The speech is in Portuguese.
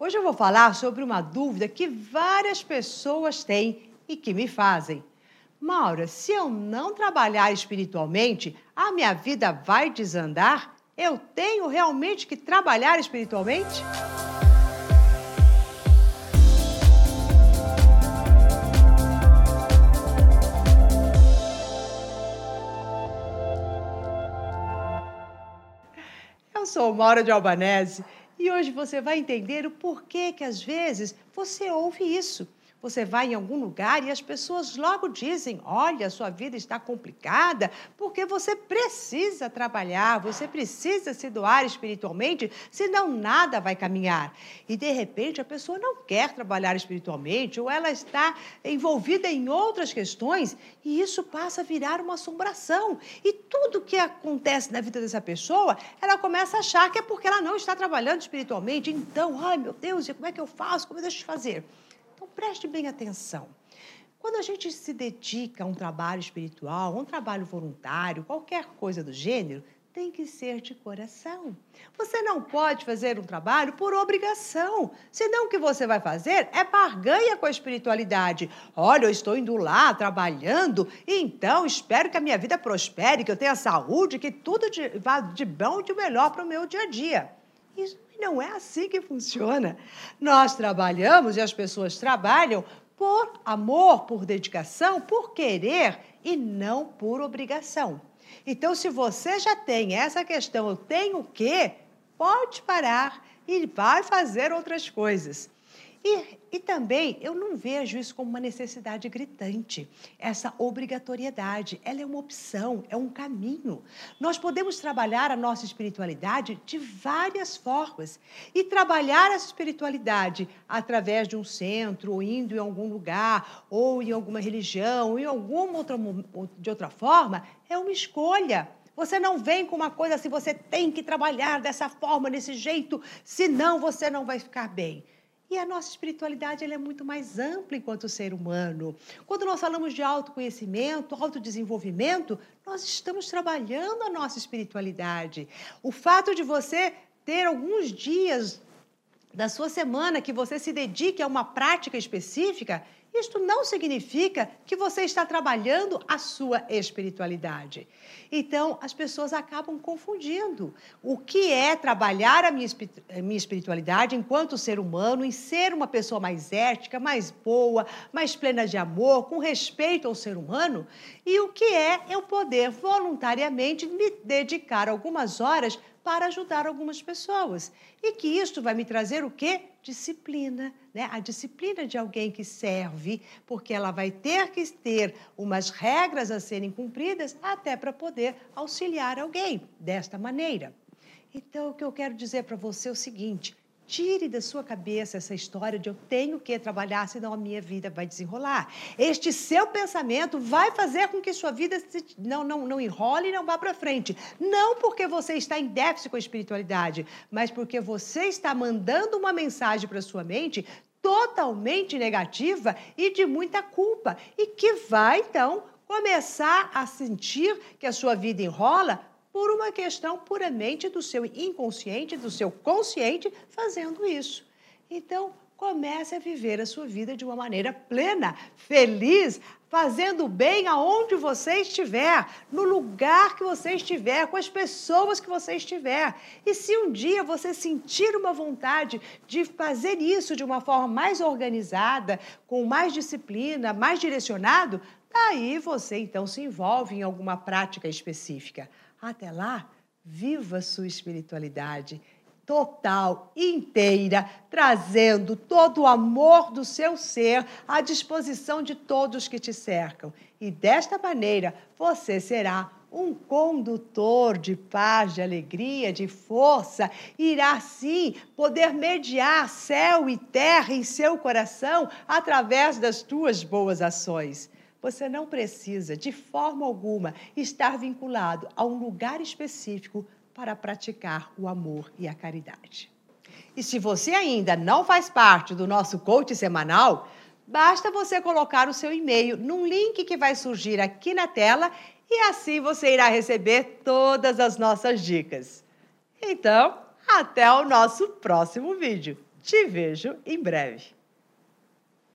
Hoje eu vou falar sobre uma dúvida que várias pessoas têm e que me fazem. Maura, se eu não trabalhar espiritualmente, a minha vida vai desandar? Eu tenho realmente que trabalhar espiritualmente? Eu sou Maura de Albanese e hoje você vai entender o porquê que às vezes você ouve isso. Você vai em algum lugar e as pessoas logo dizem: Olha, sua vida está complicada porque você precisa trabalhar, você precisa se doar espiritualmente, senão nada vai caminhar. E de repente a pessoa não quer trabalhar espiritualmente ou ela está envolvida em outras questões e isso passa a virar uma assombração. E tudo que acontece na vida dessa pessoa, ela começa a achar que é porque ela não está trabalhando espiritualmente. Então, ai meu Deus, e como é que eu faço? Como eu deixo de fazer? Preste bem atenção. Quando a gente se dedica a um trabalho espiritual, um trabalho voluntário, qualquer coisa do gênero, tem que ser de coração. Você não pode fazer um trabalho por obrigação. Senão o que você vai fazer é barganha com a espiritualidade. Olha, eu estou indo lá trabalhando, então espero que a minha vida prospere, que eu tenha saúde, que tudo vá de bom e de melhor para o meu dia a dia. Isso não é assim que funciona. Nós trabalhamos e as pessoas trabalham por amor, por dedicação, por querer e não por obrigação. Então, se você já tem essa questão, eu tenho o quê? Pode parar e vai fazer outras coisas. E, e também eu não vejo isso como uma necessidade gritante, essa obrigatoriedade. Ela é uma opção, é um caminho. Nós podemos trabalhar a nossa espiritualidade de várias formas. E trabalhar essa espiritualidade através de um centro, ou indo em algum lugar, ou em alguma religião, ou em alguma outra, de outra forma, é uma escolha. Você não vem com uma coisa assim, você tem que trabalhar dessa forma, desse jeito, senão você não vai ficar bem. E a nossa espiritualidade ela é muito mais ampla enquanto ser humano. Quando nós falamos de autoconhecimento, autodesenvolvimento, nós estamos trabalhando a nossa espiritualidade. O fato de você ter alguns dias da sua semana que você se dedique a uma prática específica, isto não significa que você está trabalhando a sua espiritualidade. Então, as pessoas acabam confundindo o que é trabalhar a minha, espiritualidade enquanto ser humano, em ser uma pessoa mais ética, mais boa, mais plena de amor, com respeito ao ser humano, e o que é eu poder voluntariamente me dedicar algumas horas para ajudar algumas pessoas. E que isto vai me trazer o quê? Disciplina, né? A disciplina de alguém que serve, porque ela vai ter que ter umas regras a serem cumpridas até para poder auxiliar alguém desta maneira. Então, o que eu quero dizer para você é o seguinte: Tire da sua cabeça essa história de eu tenho que trabalhar, senão a minha vida vai desenrolar. Este seu pensamento vai fazer com que sua vida não, não, não enrole e não vá para frente. Não porque você está em déficit com a espiritualidade, mas porque você está mandando uma mensagem para sua mente totalmente negativa e de muita culpa. E que vai, então, começar a sentir que a sua vida enrola por uma questão puramente do seu inconsciente, do seu consciente fazendo isso. Então, comece a viver a sua vida de uma maneira plena, feliz, fazendo bem aonde você estiver, no lugar que você estiver, com as pessoas que você estiver. E se um dia você sentir uma vontade de fazer isso de uma forma mais organizada, com mais disciplina, mais direcionado, daí você então se envolve em alguma prática específica. Até lá, viva sua espiritualidade total, inteira, trazendo todo o amor do seu ser à disposição de todos que te cercam. E desta maneira, você será um condutor de paz, de alegria, de força, irá sim poder mediar céu e terra em seu coração através das tuas boas ações. Você não precisa, de forma alguma, estar vinculado a um lugar específico para praticar o amor e a caridade. E se você ainda não faz parte do nosso coach semanal, basta você colocar o seu e-mail num link que vai surgir aqui na tela e assim você irá receber todas as nossas dicas. Então, até o nosso próximo vídeo. Te vejo em breve.